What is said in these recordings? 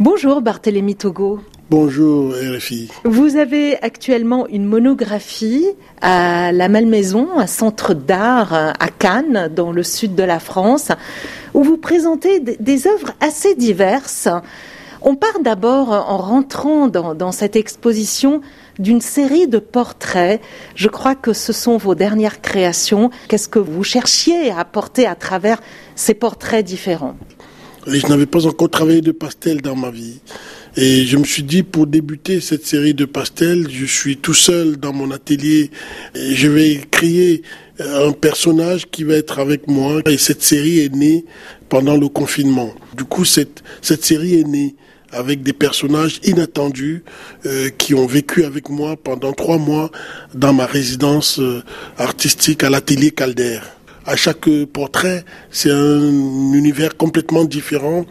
Bonjour Barthélémy Togo. Bonjour RFI. Vous avez actuellement une monographie à la Malmaison, un centre d'art à Cannes, dans le sud de la France, où vous présentez des œuvres assez diverses. On part d'abord, en rentrant dans, cette exposition, d'une série de portraits. Je crois que ce sont vos dernières créations. Qu'est-ce que vous cherchiez à apporter à travers ces portraits différents? Je n'avais pas encore travaillé de pastel dans ma vie. Et je me suis dit, pour débuter cette série de pastels, je suis tout seul dans mon atelier et je vais créer un personnage qui va être avec moi. Et cette série est née pendant le confinement. Du coup, cette, cette série est née avec des personnages inattendus euh, qui ont vécu avec moi pendant trois mois dans ma résidence euh, artistique à l'atelier Calder. À chaque portrait, c'est un univers complètement différent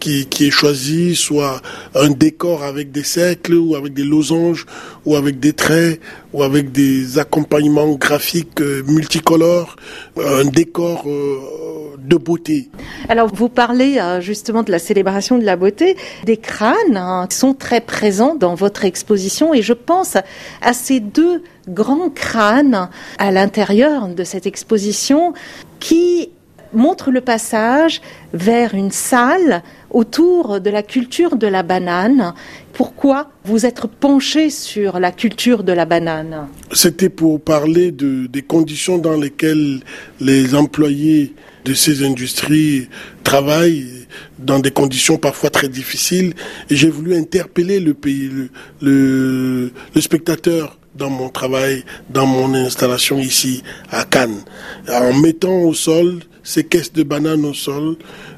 qui, qui, est choisi, soit un décor avec des cercles ou avec des losanges ou avec des traits ou avec des accompagnements graphiques euh, multicolores, un décor euh, de beauté. Alors vous parlez euh, justement de la célébration de la beauté, des crânes hein, sont très présents dans votre exposition et je pense à ces deux grands crânes à l'intérieur de cette exposition qui montre le passage vers une salle autour de la culture de la banane. Pourquoi vous êtes penché sur la culture de la banane? C'était pour parler de, des conditions dans lesquelles les employés de ces industries travaillent dans des conditions parfois très difficiles. J'ai voulu interpeller le spectateur dans mon travail, dans mon installation ici à Cannes, en mettant au sol ces caisses de bananes au sol,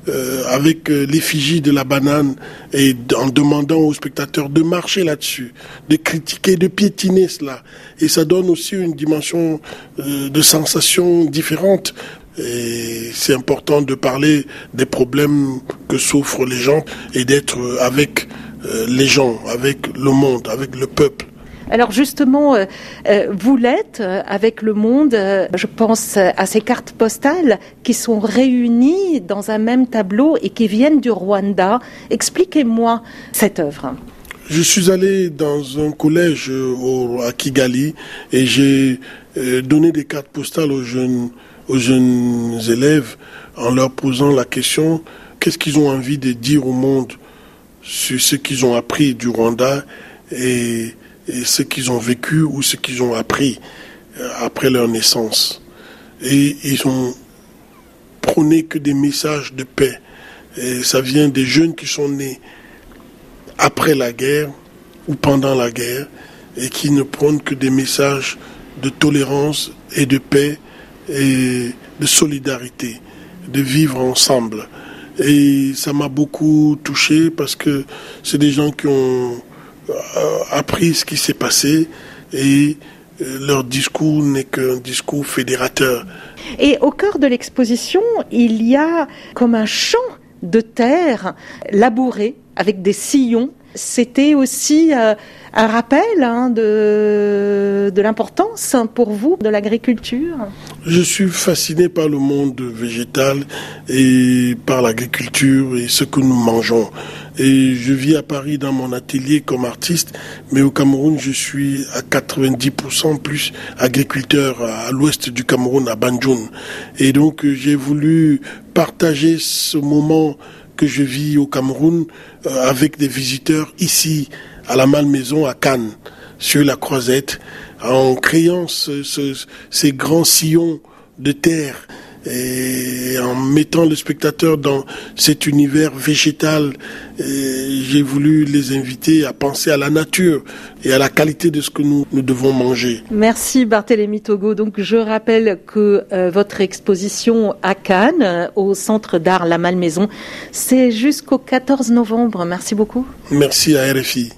euh, avec euh, l'effigie de la banane, et en demandant aux spectateurs de marcher là-dessus, de critiquer, de piétiner cela. Et ça donne aussi une dimension euh, de sensation différente. Et c'est important de parler des problèmes que souffrent les gens et d'être avec les gens, avec le monde, avec le peuple. Alors justement, euh, euh, vous l'êtes euh, avec le monde, je pense à ces cartes postales qui sont réunies dans un même tableau et qui viennent du Rwanda. Expliquez-moi cette œuvre. Je suis allé dans un collège à Kigali et j'ai donné des cartes postales aux jeunes, aux jeunes élèves en leur posant la question qu'est-ce qu'ils ont envie de dire au monde sur ce qu'ils ont appris du Rwanda et et ce qu'ils ont vécu ou ce qu'ils ont appris euh, après leur naissance. Et ils ont prôné que des messages de paix. Et ça vient des jeunes qui sont nés après la guerre ou pendant la guerre et qui ne prônent que des messages de tolérance et de paix et de solidarité, de vivre ensemble. Et ça m'a beaucoup touché parce que c'est des gens qui ont appris ce qui s'est passé et euh, leur discours n'est qu'un discours fédérateur. Et au cœur de l'exposition, il y a comme un champ de terre labouré avec des sillons. C'était aussi euh, un rappel hein, de, de l'importance pour vous de l'agriculture. Je suis fasciné par le monde végétal et par l'agriculture et ce que nous mangeons. Et je vis à Paris dans mon atelier comme artiste, mais au Cameroun, je suis à 90% plus agriculteur à l'ouest du Cameroun, à Banjoun. Et donc, j'ai voulu partager ce moment que je vis au Cameroun euh, avec des visiteurs ici, à la Malmaison, à Cannes, sur la Croisette, en créant ces grands sillons de terre et en mettant le spectateur dans cet univers végétal, j'ai voulu les inviter à penser à la nature et à la qualité de ce que nous, nous devons manger. Merci Barthélémy Togo. Donc je rappelle que euh, votre exposition à Cannes, au Centre d'art La Malmaison, c'est jusqu'au 14 novembre. Merci beaucoup. Merci à RFI.